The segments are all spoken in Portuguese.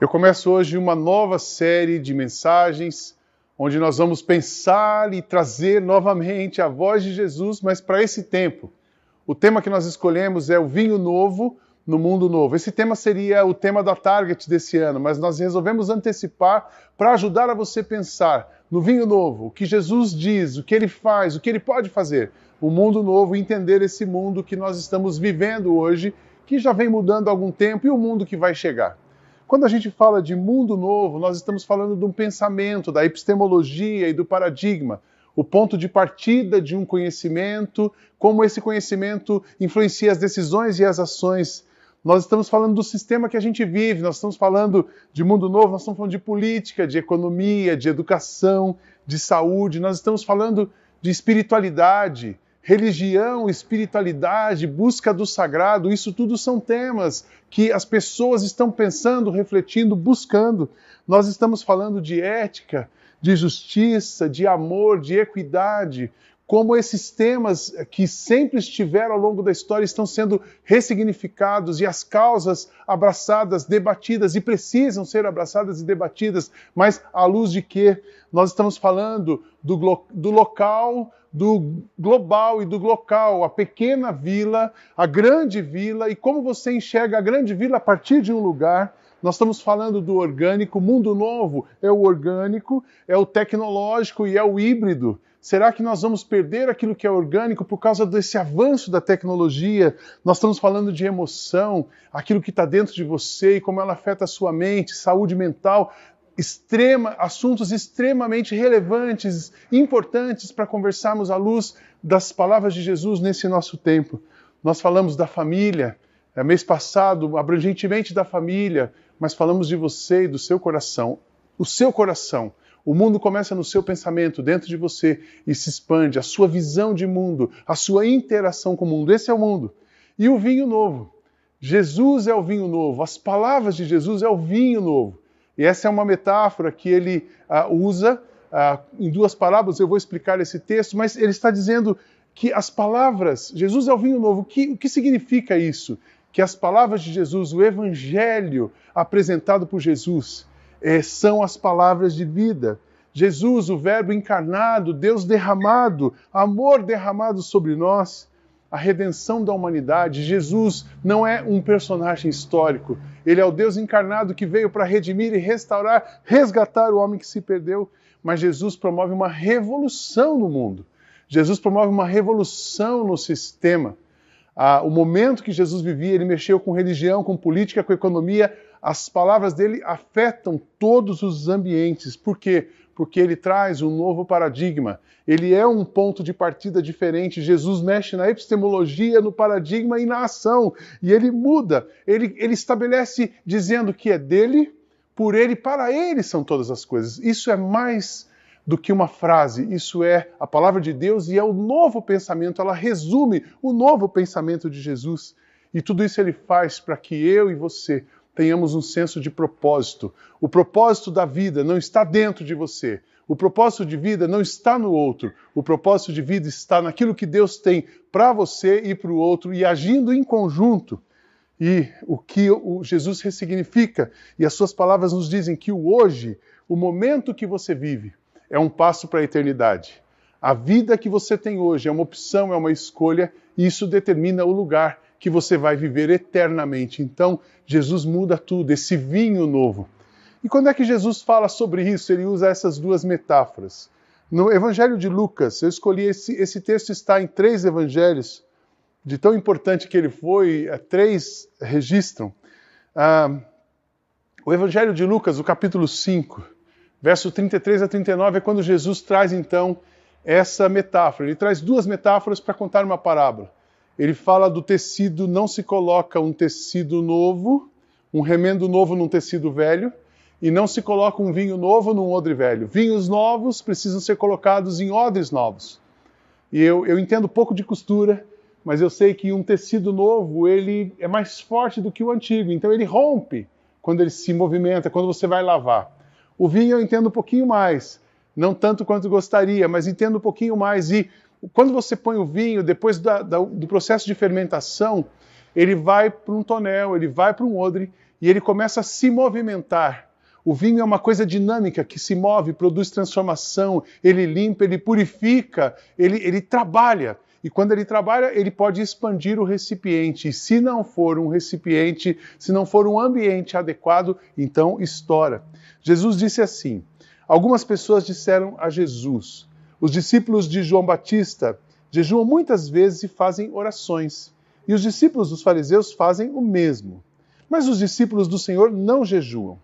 Eu começo hoje uma nova série de mensagens onde nós vamos pensar e trazer novamente a voz de Jesus, mas para esse tempo. O tema que nós escolhemos é o vinho novo no mundo novo. Esse tema seria o tema da Target desse ano, mas nós resolvemos antecipar para ajudar a você pensar no vinho novo, o que Jesus diz, o que ele faz, o que ele pode fazer. O mundo novo, entender esse mundo que nós estamos vivendo hoje, que já vem mudando há algum tempo, e o mundo que vai chegar. Quando a gente fala de mundo novo, nós estamos falando de um pensamento, da epistemologia e do paradigma, o ponto de partida de um conhecimento, como esse conhecimento influencia as decisões e as ações. Nós estamos falando do sistema que a gente vive, nós estamos falando de mundo novo, nós estamos falando de política, de economia, de educação, de saúde, nós estamos falando de espiritualidade, religião, espiritualidade, busca do sagrado, isso tudo são temas que as pessoas estão pensando, refletindo, buscando. Nós estamos falando de ética, de justiça, de amor, de equidade, como esses temas que sempre estiveram ao longo da história estão sendo ressignificados e as causas abraçadas, debatidas e precisam ser abraçadas e debatidas, mas à luz de que nós estamos falando do, do local do global e do local, a pequena vila, a grande vila, e como você enxerga a grande vila a partir de um lugar. Nós estamos falando do orgânico, mundo novo é o orgânico, é o tecnológico e é o híbrido. Será que nós vamos perder aquilo que é orgânico por causa desse avanço da tecnologia? Nós estamos falando de emoção, aquilo que está dentro de você e como ela afeta a sua mente, saúde mental extrema, assuntos extremamente relevantes, importantes para conversarmos à luz das palavras de Jesus nesse nosso tempo. Nós falamos da família, é, mês passado, abrangentemente da família, mas falamos de você e do seu coração. O seu coração. O mundo começa no seu pensamento, dentro de você, e se expande. A sua visão de mundo, a sua interação com o mundo. Esse é o mundo. E o vinho novo. Jesus é o vinho novo. As palavras de Jesus é o vinho novo. E essa é uma metáfora que ele uh, usa uh, em duas parábolas. Eu vou explicar esse texto, mas ele está dizendo que as palavras, Jesus é o vinho novo. Que, o que significa isso? Que as palavras de Jesus, o evangelho apresentado por Jesus, eh, são as palavras de vida. Jesus, o Verbo encarnado, Deus derramado, amor derramado sobre nós, a redenção da humanidade. Jesus não é um personagem histórico, ele é o Deus encarnado que veio para redimir e restaurar, resgatar o homem que se perdeu. Mas Jesus promove uma revolução no mundo. Jesus promove uma revolução no sistema. Ah, o momento que Jesus vivia, ele mexeu com religião, com política, com economia. As palavras dele afetam todos os ambientes. Por quê? Porque ele traz um novo paradigma. Ele é um ponto de partida diferente. Jesus mexe na epistemologia, no paradigma e na ação. E ele muda. Ele, ele estabelece dizendo que é dele, por ele, para ele são todas as coisas. Isso é mais do que uma frase, isso é a palavra de Deus e é o novo pensamento. Ela resume o novo pensamento de Jesus. E tudo isso ele faz para que eu e você tenhamos um senso de propósito. O propósito da vida não está dentro de você. O propósito de vida não está no outro. O propósito de vida está naquilo que Deus tem para você e para o outro e agindo em conjunto. E o que o Jesus ressignifica, e as suas palavras nos dizem que o hoje, o momento que você vive, é um passo para a eternidade. A vida que você tem hoje é uma opção, é uma escolha, e isso determina o lugar que você vai viver eternamente. Então, Jesus muda tudo, esse vinho novo. E quando é que Jesus fala sobre isso? Ele usa essas duas metáforas. No Evangelho de Lucas, eu escolhi esse, esse texto está em três evangelhos, de tão importante que ele foi, é, três registram. Ah, o Evangelho de Lucas, o capítulo 5, verso 33 a 39, é quando Jesus traz então essa metáfora. Ele traz duas metáforas para contar uma parábola ele fala do tecido, não se coloca um tecido novo, um remendo novo num tecido velho, e não se coloca um vinho novo num odre velho. Vinhos novos precisam ser colocados em odres novos. E eu, eu entendo pouco de costura, mas eu sei que um tecido novo ele é mais forte do que o antigo, então ele rompe quando ele se movimenta, quando você vai lavar. O vinho eu entendo um pouquinho mais, não tanto quanto gostaria, mas entendo um pouquinho mais. E quando você põe o vinho, depois da, da, do processo de fermentação, ele vai para um tonel, ele vai para um odre, e ele começa a se movimentar. O vinho é uma coisa dinâmica que se move, produz transformação, ele limpa, ele purifica, ele, ele trabalha. E quando ele trabalha, ele pode expandir o recipiente. E se não for um recipiente, se não for um ambiente adequado, então estoura. Jesus disse assim: Algumas pessoas disseram a Jesus: Os discípulos de João Batista jejuam muitas vezes e fazem orações. E os discípulos dos fariseus fazem o mesmo. Mas os discípulos do Senhor não jejuam.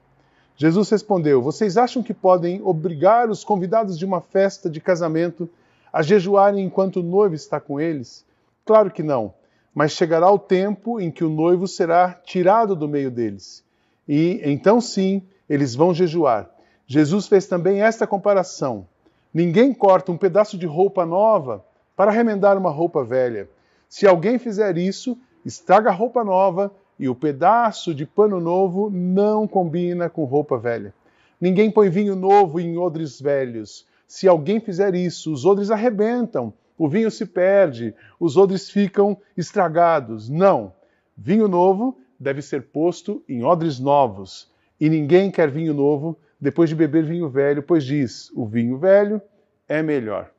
Jesus respondeu: Vocês acham que podem obrigar os convidados de uma festa de casamento a jejuarem enquanto o noivo está com eles? Claro que não. Mas chegará o tempo em que o noivo será tirado do meio deles. E então sim, eles vão jejuar. Jesus fez também esta comparação: Ninguém corta um pedaço de roupa nova para remendar uma roupa velha. Se alguém fizer isso, estraga a roupa nova e o pedaço de pano novo não combina com roupa velha. Ninguém põe vinho novo em odres velhos se alguém fizer isso, os odres arrebentam, o vinho se perde, os odres ficam estragados. Não. Vinho novo deve ser posto em odres novos. E ninguém quer vinho novo depois de beber vinho velho, pois diz: o vinho velho é melhor.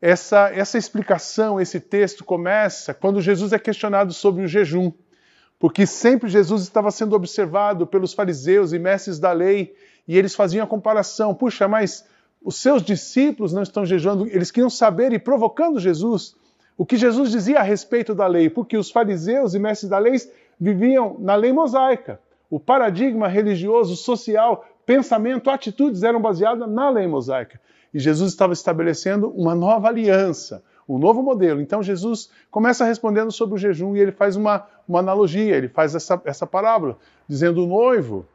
Essa, essa explicação, esse texto começa quando Jesus é questionado sobre o jejum, porque sempre Jesus estava sendo observado pelos fariseus e mestres da lei, e eles faziam a comparação: puxa, mas os seus discípulos não estão jejuando, eles queriam saber e provocando Jesus o que Jesus dizia a respeito da lei, porque os fariseus e mestres da lei viviam na lei mosaica. O paradigma religioso, social, pensamento, atitudes eram baseadas na lei mosaica. E Jesus estava estabelecendo uma nova aliança, um novo modelo. Então Jesus começa respondendo sobre o jejum e ele faz uma, uma analogia, ele faz essa, essa parábola, dizendo o noivo,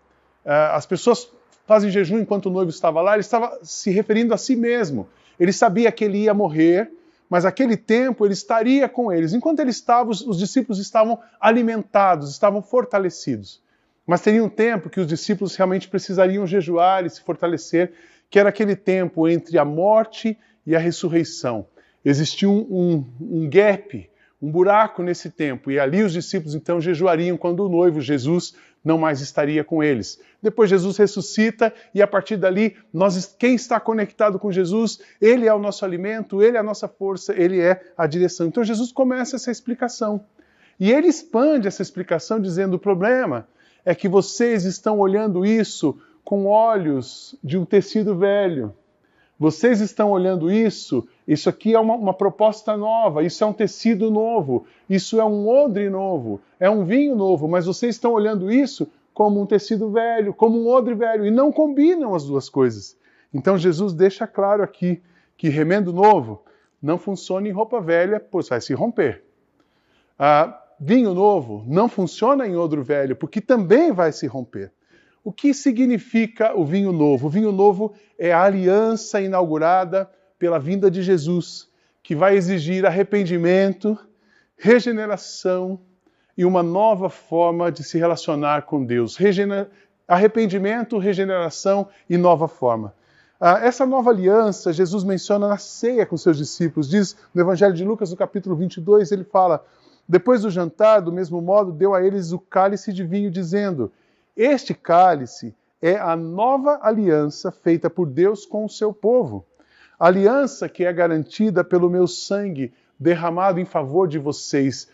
uh, as pessoas fazem jejum enquanto o noivo estava lá, ele estava se referindo a si mesmo. Ele sabia que ele ia morrer, mas aquele tempo ele estaria com eles. Enquanto ele estava, os, os discípulos estavam alimentados, estavam fortalecidos. Mas teria um tempo que os discípulos realmente precisariam jejuar e se fortalecer, que era aquele tempo entre a morte e a ressurreição. Existia um, um, um gap, um buraco nesse tempo, e ali os discípulos então jejuariam quando o noivo Jesus não mais estaria com eles. Depois Jesus ressuscita e a partir dali, nós, quem está conectado com Jesus, ele é o nosso alimento, ele é a nossa força, ele é a direção. Então Jesus começa essa explicação. E ele expande essa explicação dizendo: o problema é que vocês estão olhando isso com olhos de um tecido velho. Vocês estão olhando isso, isso aqui é uma, uma, proposta nova, isso é um tecido novo, isso é um odre novo, é um vinho novo, mas vocês estão olhando isso como um tecido velho, como um odre velho, e não combinam as duas coisas. Então Jesus deixa claro aqui que remendo novo não funciona em roupa velha, pois vai se romper. Ah, vinho novo não funciona em odre velho, porque também vai se romper. O que significa o vinho novo? O vinho novo é a aliança inaugurada pela vinda de Jesus, que vai exigir arrependimento, regeneração e uma nova forma de se relacionar com Deus. Arrependimento, regeneração e nova forma. Ah, essa nova aliança, Jesus menciona na ceia com seus discípulos. Diz no Evangelho de Lucas, no capítulo 22, ele fala: Depois do jantar, do mesmo modo, deu a eles o cálice de vinho, dizendo: este cálice é a nova aliança feita por Deus com o seu povo. Aliança que é garantida pelo meu sangue derramado em favor de vocês.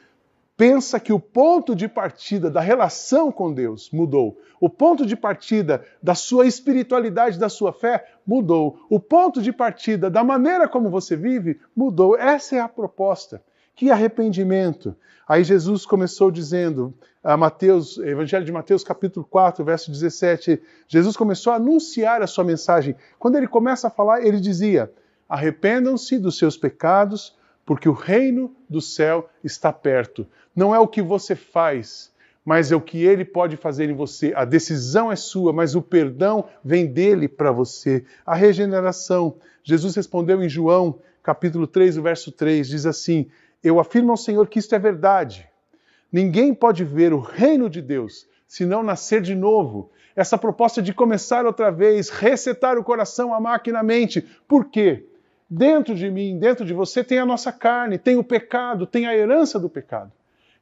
Pensa que o ponto de partida da relação com Deus mudou. O ponto de partida da sua espiritualidade, da sua fé, mudou. O ponto de partida da maneira como você vive mudou. Essa é a proposta. Que arrependimento! Aí Jesus começou dizendo, a Mateus, Evangelho de Mateus, capítulo 4, verso 17, Jesus começou a anunciar a sua mensagem. Quando ele começa a falar, ele dizia: Arrependam-se dos seus pecados, porque o reino do céu está perto. Não é o que você faz, mas é o que ele pode fazer em você. A decisão é sua, mas o perdão vem dele para você. A regeneração. Jesus respondeu em João, capítulo 3, verso 3, diz assim: Eu afirmo ao Senhor que isto é verdade. Ninguém pode ver o reino de Deus se não nascer de novo. Essa proposta de começar outra vez, resetar o coração, a máquina, a mente. Por quê? Dentro de mim, dentro de você, tem a nossa carne, tem o pecado, tem a herança do pecado.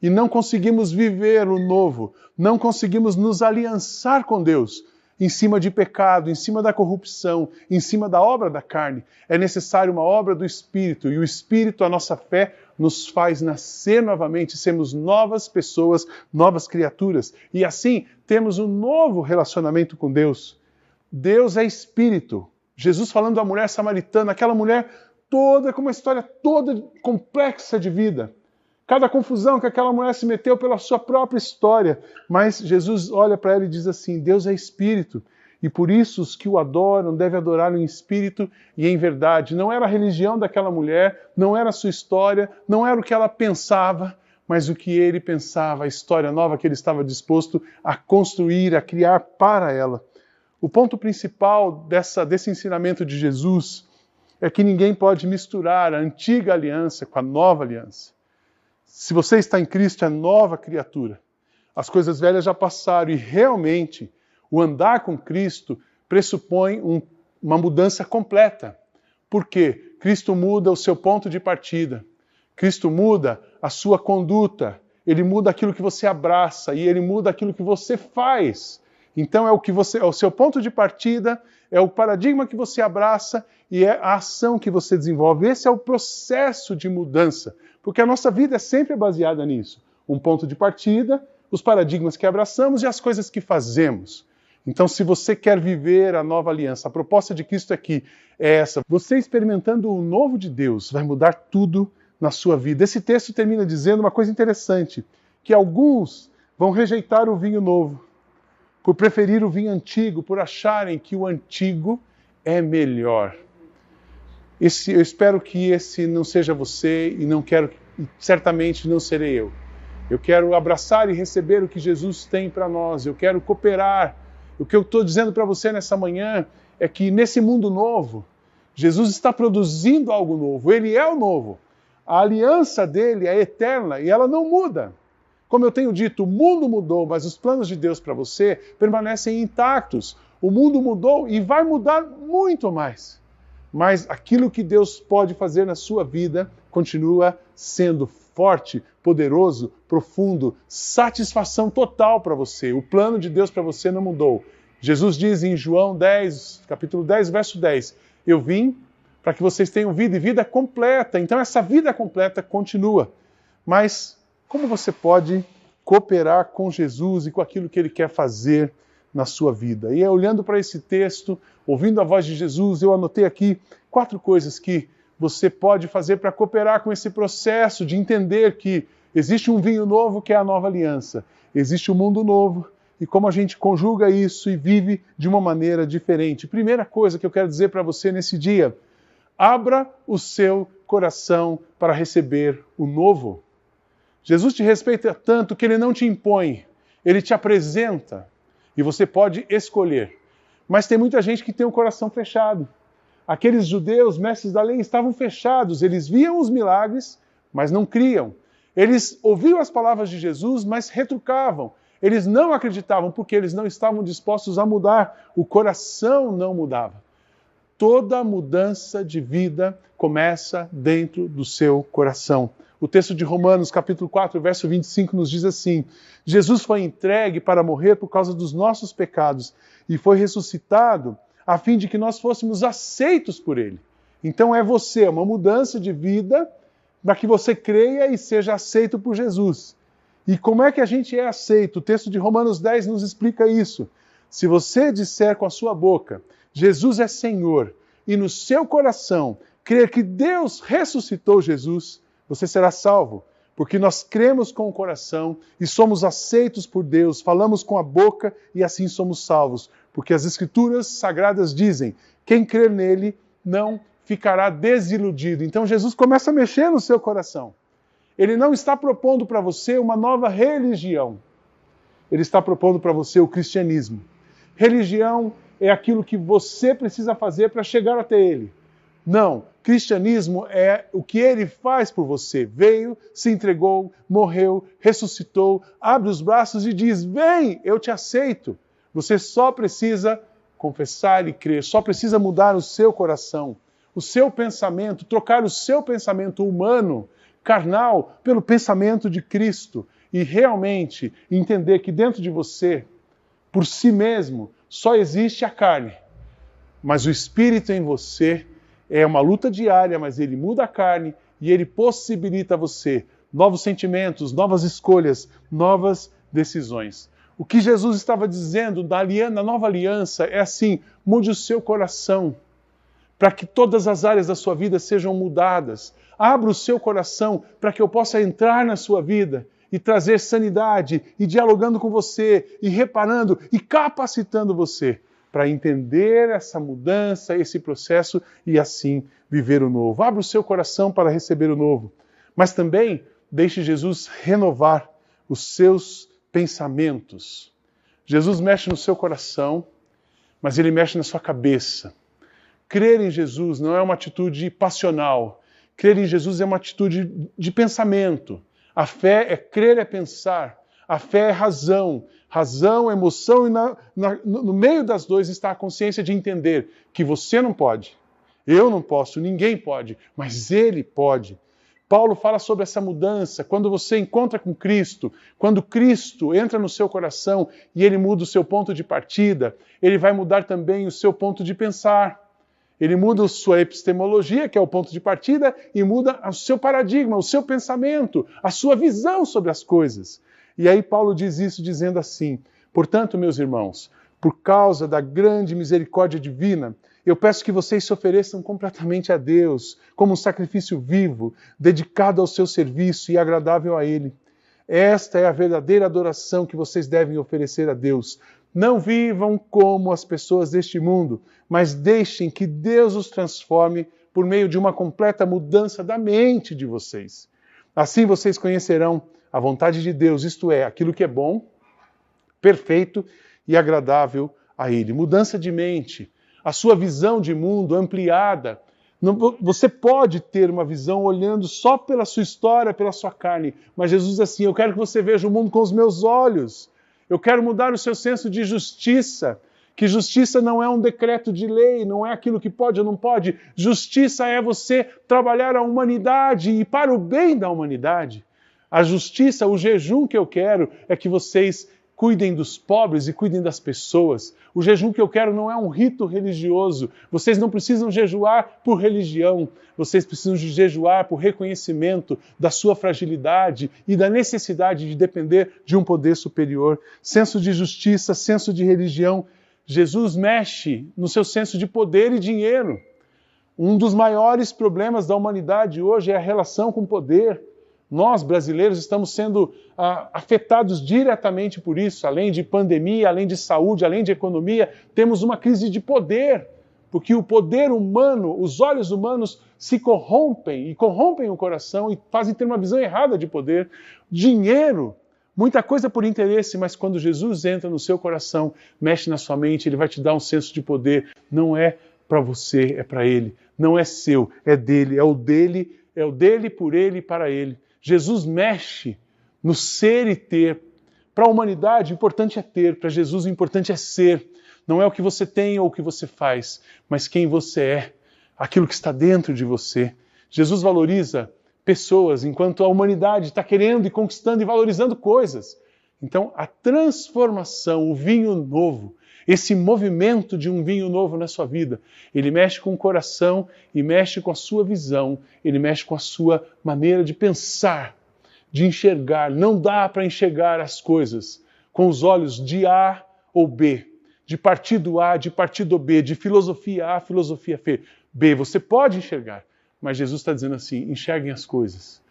e não conseguimos viver o novo, não conseguimos nos aliançar com Deus em cima de pecado, em cima da corrupção, em cima da obra da carne. É necessário uma obra do Espírito, e o Espírito, a nossa fé, nos faz nascer novamente, sermos novas pessoas, novas criaturas. E assim temos um novo relacionamento com Deus. Deus é Espírito. Jesus falando da mulher samaritana, aquela mulher toda com uma história toda complexa de vida. Cada confusão que aquela mulher se meteu pela sua própria história. Mas Jesus olha para ela e diz assim: Deus é Espírito. E por isso os que o adoram devem adorá-lo em espírito e em verdade. Não era a religião daquela mulher, não era a sua história, não era o que ela pensava, mas o que ele pensava, a história nova que ele estava disposto a construir, a criar para ela. O ponto principal dessa, desse ensinamento de Jesus é que ninguém pode misturar a antiga aliança com a nova aliança. Se você está em Cristo, é nova criatura. As coisas velhas já passaram e realmente o andar com Cristo pressupõe um, uma mudança completa. Por quê? Cristo muda o seu ponto de partida. Cristo muda a sua conduta. Ele muda aquilo que você abraça e ele muda aquilo que você faz. Então é o que você, é o seu ponto de partida, é o paradigma que você abraça e é a ação que você desenvolve. Esse é o processo de mudança, porque a nossa vida é sempre baseada nisso. Um ponto de partida, os paradigmas que abraçamos e as coisas que fazemos. Então, se você quer viver a nova aliança, a proposta de Cristo aqui é essa: você experimentando o novo de Deus vai mudar tudo na sua vida. Esse texto termina dizendo uma coisa interessante: que alguns vão rejeitar o vinho novo, por preferir o vinho antigo, por acharem que o antigo é melhor. Esse, eu espero que esse não seja você e não quero, certamente não serei eu. Eu quero abraçar e receber o que Jesus tem para nós. Eu quero cooperar o que eu estou dizendo para você nessa manhã é que nesse mundo novo, Jesus está produzindo algo novo, ele é o novo. A aliança dele é eterna e ela não muda. Como eu tenho dito, o mundo mudou, mas os planos de Deus para você permanecem intactos. O mundo mudou e vai mudar muito mais. Mas aquilo que Deus pode fazer na sua vida continua sendo forte, poderoso, profundo, satisfação total para você. O plano de Deus para você não mudou. Jesus diz em João 10, capítulo 10, verso 10: Eu vim para que vocês tenham vida e vida completa. Então essa vida completa continua. Mas como você pode cooperar com Jesus e com aquilo que ele quer fazer na sua vida? E olhando para esse texto, ouvindo a voz de Jesus, eu anotei aqui quatro coisas que você pode fazer para cooperar com esse processo de entender que existe um vinho novo que é a nova aliança, existe um mundo novo e como a gente conjuga isso e vive de uma maneira diferente. Primeira coisa que eu quero dizer para você nesse dia: abra o seu coração para receber o novo. Jesus te respeita tanto que ele não te impõe, ele te apresenta e você pode escolher. Mas tem muita gente que tem o coração fechado. Aqueles judeus, mestres da lei, estavam fechados, eles viam os milagres, mas não criam. Eles ouviam as palavras de Jesus, mas retrucavam. Eles não acreditavam porque eles não estavam dispostos a mudar. O coração não mudava. Toda mudança de vida começa dentro do seu coração. O texto de Romanos, capítulo 4, verso 25, nos diz assim: Jesus foi entregue para morrer por causa dos nossos pecados e foi ressuscitado a fim de que nós fôssemos aceitos por Ele. Então é você, é uma mudança de vida para que você creia e seja aceito por Jesus. E como é que a gente é aceito? O texto de Romanos 10 nos explica isso. Se você disser com a sua boca, Jesus é Senhor, e no seu coração crer que Deus ressuscitou Jesus, você será salvo. Porque nós cremos com o coração e somos aceitos por Deus, falamos com a boca e assim somos salvos porque as Escrituras sagradas dizem: quem crer nele não ficará desiludido. Então Jesus começa a mexer no seu coração. Ele não está propondo para você uma nova religião. Ele está propondo para você o cristianismo. Religião é aquilo que você precisa fazer para chegar até ele. Não, cristianismo é o que ele faz por você. Veio, se entregou, morreu, ressuscitou, abre os braços e diz: Vem, eu te aceito. Você só precisa confessar e crer, só precisa mudar o seu coração, o seu pensamento, trocar o seu pensamento humano, carnal, pelo pensamento de Cristo. e realmente entender que dentro de você, por si mesmo, só existe a carne, mas o espírito em você é uma luta diária, mas ele muda a carne e ele possibilita a você novos sentimentos, novas escolhas, novas decisões. O que Jesus estava dizendo na, aliança, nova aliança é assim: mude o seu coração, para que todas as áreas da sua vida sejam mudadas. Abra o seu coração para que eu possa entrar na sua vida e trazer sanidade, e dialogando com você, e reparando e capacitando você para entender essa mudança, esse processo e assim viver o novo. Abra o seu coração para receber o novo, mas também deixe Jesus renovar os seus pensamentos. Jesus mexe no seu coração, mas ele mexe na sua cabeça. Crer em Jesus não é uma atitude passional. Crer em Jesus é uma atitude de pensamento. A fé é crer, é pensar. A fé é razão. Razão, emoção, e na, na, no meio das duas está a consciência de entender que você não pode, eu não posso, ninguém pode, mas Ele pode. Paulo fala sobre essa mudança, quando você encontra com Cristo, quando Cristo entra no seu coração e ele muda o seu ponto de partida, ele vai mudar também o seu ponto de pensar. Ele muda a sua epistemologia, que é o ponto de partida, e muda o seu paradigma, o seu pensamento, a sua visão sobre as coisas. E aí Paulo diz isso dizendo assim: Portanto, meus irmãos, por causa da grande misericórdia divina, eu peço que vocês se ofereçam completamente a Deus, como um sacrifício vivo, dedicado ao seu serviço e agradável a Ele. Esta é a verdadeira adoração que vocês devem oferecer a Deus. Não vivam como as pessoas deste mundo, mas deixem que Deus os transforme por meio de uma completa mudança da mente de vocês. Assim vocês conhecerão a vontade de Deus, isto é, aquilo que é bom, perfeito e agradável a Ele. Mudança de mente, a sua visão de mundo ampliada. Você pode ter uma visão olhando só pela sua história, pela sua carne, mas Jesus diz assim: Eu quero que você veja o mundo com os meus olhos. Eu quero mudar o seu senso de justiça. Que justiça não é um decreto de lei, não é aquilo que pode ou não pode. Justiça é você trabalhar a humanidade e para o bem da humanidade. A justiça, o jejum que eu quero é que vocês cuidem dos pobres e cuidem das pessoas. O jejum que eu quero não é um rito religioso. Vocês não precisam jejuar por religião. Vocês precisam jejuar por reconhecimento da sua fragilidade e da necessidade de depender de um poder superior. Senso de justiça, senso de religião. Jesus mexe no seu senso de poder e dinheiro. Um dos maiores problemas da humanidade hoje é a relação com poder nós, brasileiros, estamos sendo ah, afetados diretamente por isso. Além de pandemia, além de saúde, além de economia, temos uma crise de poder. Porque o poder humano, os olhos humanos se corrompem e corrompem o coração e fazem ter uma visão errada de poder. Dinheiro, muita coisa por interesse, mas quando Jesus entra no seu coração, mexe na sua mente, ele vai te dar um senso de poder. Não é para você, é para ele. Não é seu, é dele, é o dele, é o dele por ele e para ele. Jesus mexe no ser e ter. Para a humanidade, o importante é ter, para Jesus, o importante é ser. Não é o que você tem ou o que você faz, mas quem você é, aquilo que está dentro de você. Jesus valoriza pessoas, enquanto a humanidade está querendo e conquistando e valorizando coisas. Então, a transformação, o vinho novo, esse movimento de um vinho novo na sua vida, ele mexe com o coração e mexe com a sua visão, ele mexe com a sua maneira de pensar, de enxergar. Não dá para enxergar as coisas com os olhos de A ou B, de partido A, de partido B, de filosofia A, filosofia B. Você pode enxergar, mas Jesus está dizendo assim: enxerguem as coisas,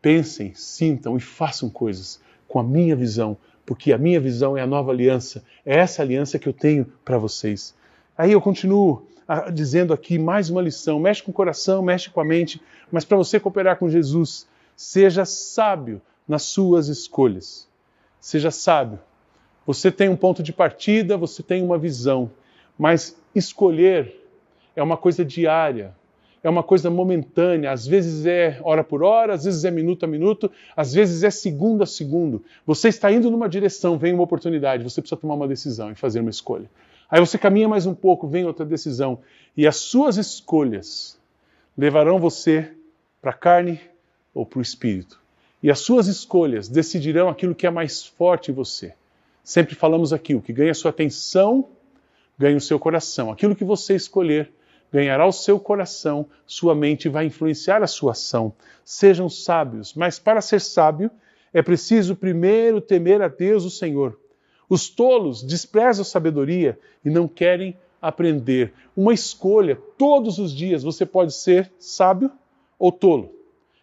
pensem, sintam e façam coisas com a minha visão, porque a minha visão é a nova aliança, é essa aliança que eu tenho para vocês. Aí eu continuo ah, dizendo aqui mais uma lição: mexe com o coração, mexe com a mente, mas para você cooperar com Jesus, seja sábio nas suas escolhas. Seja sábio. Você tem um ponto de partida, você tem uma visão, mas escolher é uma coisa diária, é uma coisa momentânea, às vezes é hora por hora, às vezes é minuto a minuto, às vezes é segundo a segundo. Você está indo numa direção, vem uma oportunidade, você precisa tomar uma decisão e fazer uma escolha. Aí você caminha mais um pouco, vem outra decisão, e as suas escolhas levarão você para a carne ou para o espírito. E as suas escolhas decidirão aquilo que é mais forte em você. Sempre falamos aqui: o que ganha sua atenção ganha o seu coração. Aquilo que você escolher ganhará o seu coração, sua mente vai influenciar a sua ação. Sejam sábios, mas para ser sábio é preciso primeiro temer a Deus, o Senhor. Os tolos desprezam a sabedoria e não querem aprender. Uma escolha, todos os dias você pode ser sábio ou tolo.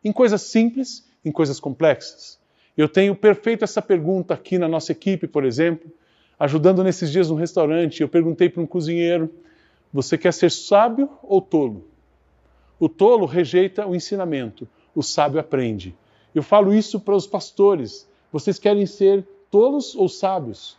Em coisas simples, em coisas complexas. Eu tenho perfeito essa pergunta aqui na nossa equipe, por exemplo, ajudando nesses dias no restaurante. Eu perguntei para um cozinheiro: você quer ser sábio ou tolo? O tolo rejeita o ensinamento, o sábio aprende. Eu falo isso para os pastores. Vocês querem ser tolos ou sábios?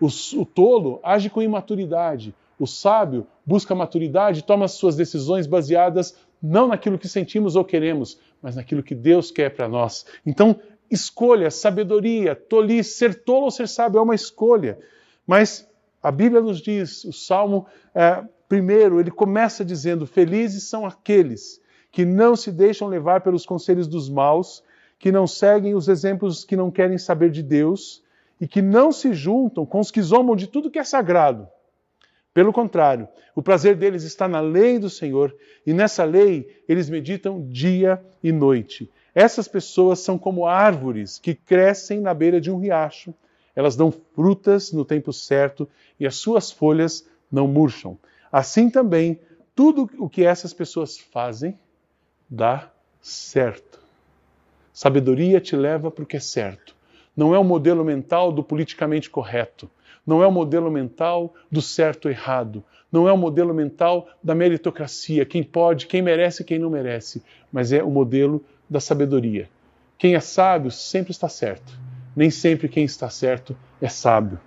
O, o tolo age com imaturidade. O sábio busca maturidade toma suas decisões baseadas não naquilo que sentimos ou queremos, mas naquilo que Deus quer para nós. Então, escolha, sabedoria, tolice, ser tolo ou ser sábio é uma escolha. Mas a Bíblia nos diz, o Salmo, é, primeiro, ele começa dizendo: Felizes são aqueles que não se deixam levar pelos conselhos dos maus, que não seguem os exemplos que não querem saber de Deus e que não se juntam com os que zombam de tudo que é sagrado. Pelo contrário, o prazer deles está na lei do Senhor e nessa lei eles meditam dia e noite. Essas pessoas são como árvores que crescem na beira de um riacho. Elas dão frutas no tempo certo e as suas folhas não murcham. Assim também, tudo o que essas pessoas fazem dá certo. Sabedoria te leva para o que é certo. Não é o modelo mental do politicamente correto. Não é o modelo mental do certo errado. Não é o modelo mental da meritocracia, quem pode, quem merece, quem não merece. Mas é o modelo da sabedoria. Quem é sábio sempre está certo. Nem sempre quem está certo é sábio.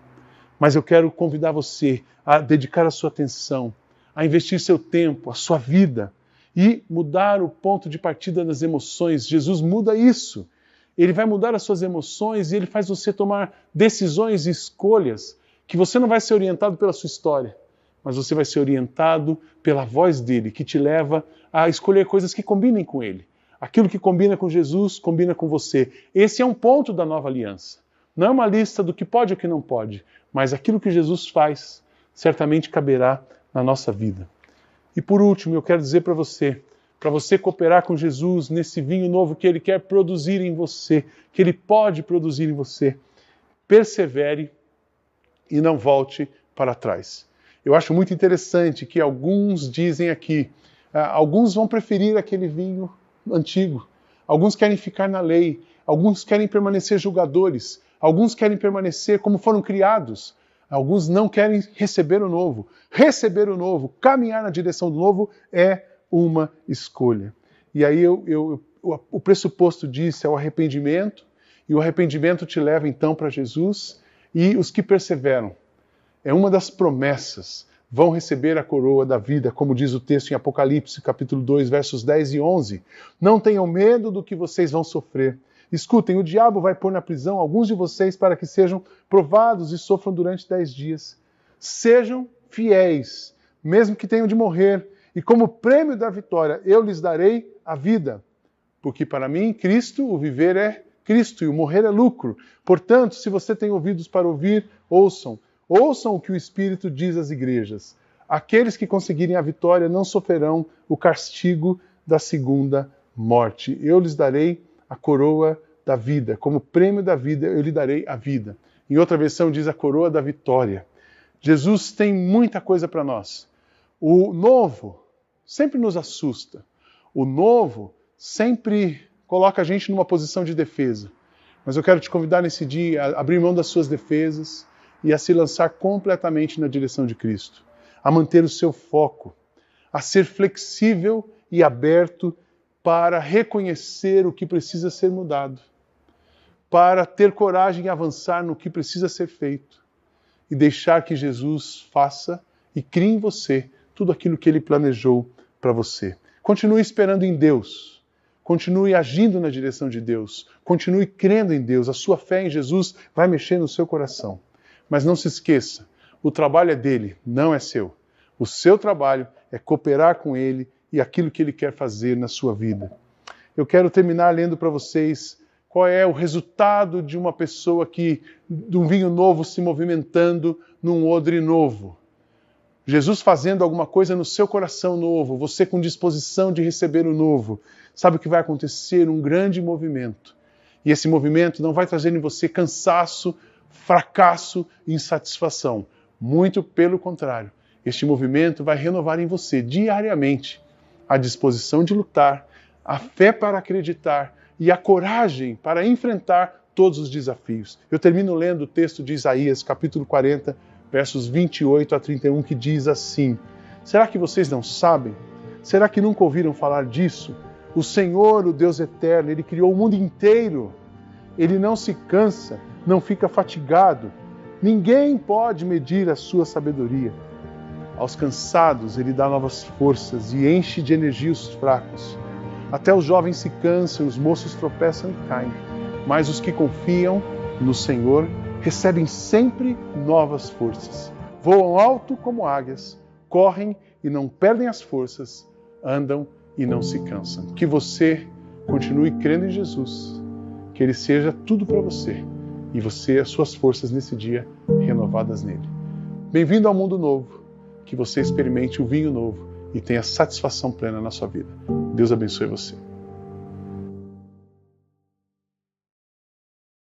Mas eu quero convidar você a dedicar a sua atenção, a investir seu tempo, a sua vida e mudar o ponto de partida das emoções. Jesus muda isso. Ele vai mudar as suas emoções e ele faz você tomar decisões e escolhas que você não vai ser orientado pela sua história, mas você vai ser orientado pela voz dele, que te leva a escolher coisas que combinem com ele. Aquilo que combina com Jesus, combina com você. Esse é um ponto da nova aliança. Não é uma lista do que pode e o que não pode, mas aquilo que Jesus faz certamente caberá na nossa vida. E por último, eu quero dizer para você, para você cooperar com Jesus nesse vinho novo que ele quer produzir em você, que ele pode produzir em você, persevere e não volte para trás. Eu acho muito interessante que alguns dizem aqui, ah, alguns vão preferir aquele vinho antigo. Alguns querem ficar na lei, alguns querem permanecer julgadores, alguns querem permanecer como foram criados, alguns não querem receber o novo. Receber o novo, caminhar na direção do novo é uma escolha. E aí eu, eu, o pressuposto disso é o arrependimento, e o arrependimento te leva então para Jesus e os que perseveram. É uma das promessas vão receber a coroa da vida, como diz o texto em Apocalipse, capítulo 2, versos 10 e 11. Não tenham medo do que vocês vão sofrer. Escutem, o diabo vai pôr na prisão alguns de vocês para que sejam provados e sofram durante dez dias. Sejam fiéis, mesmo que tenham de morrer, e como prêmio da vitória eu lhes darei a vida. Porque para mim, Cristo, o viver é Cristo e o morrer é lucro. Portanto, se você tem ouvidos para ouvir, ouçam. Ouçam o que o Espírito diz às igrejas. Aqueles que conseguirem a vitória não sofrerão o castigo da segunda morte. Eu lhes darei a coroa da vida. Como prêmio da vida, eu lhe darei a vida. Em outra versão, diz a coroa da vitória. Jesus tem muita coisa para nós. O novo sempre nos assusta. O novo sempre coloca a gente numa posição de defesa. Mas eu quero te convidar nesse dia a abrir mão das suas defesas, e a se lançar completamente na direção de Cristo, a manter o seu foco, a ser flexível e aberto para reconhecer o que precisa ser mudado, para ter coragem e avançar no que precisa ser feito e deixar que Jesus faça e crie em você tudo aquilo que ele planejou para você. Continue esperando em Deus. Continue agindo na direção de Deus. Continue crendo em Deus. A sua fé em Jesus vai mexer no seu coração. Mas não se esqueça, o trabalho é dele, não é seu. O seu trabalho é cooperar com ele e aquilo que ele quer fazer na sua vida. Eu quero terminar lendo para vocês qual é o resultado de uma pessoa que de um vinho novo se movimentando num odre novo. Jesus fazendo alguma coisa no seu coração novo, você com disposição de receber o novo. Sabe o que vai acontecer? Um grande movimento. E esse movimento não vai trazer em você cansaço, fracasso e insatisfação. Muito pelo contrário. Este movimento vai renovar em você diariamente a disposição de lutar, a fé para acreditar e a coragem para enfrentar todos os desafios. Eu termino lendo o texto de Isaías, capítulo 40, versos 28 a 31, que diz assim: Será que vocês não sabem? Será que nunca ouviram falar disso? O Senhor, o Deus eterno, ele criou o mundo inteiro. Ele não se cansa, não fica fatigado. Ninguém pode medir a sua sabedoria. Aos cansados, ele dá novas forças e enche de energia os fracos. Até os jovens se cansam, os moços tropeçam e caem. Mas os que confiam no Senhor recebem sempre novas forças. Voam alto como águias, correm e não perdem as forças, andam e não se cansam. Que você continue crendo em Jesus, que Ele seja tudo para você e você as suas forças nesse dia renovadas nele. Bem-vindo ao mundo novo, que você experimente o vinho novo e tenha satisfação plena na sua vida. Deus abençoe você.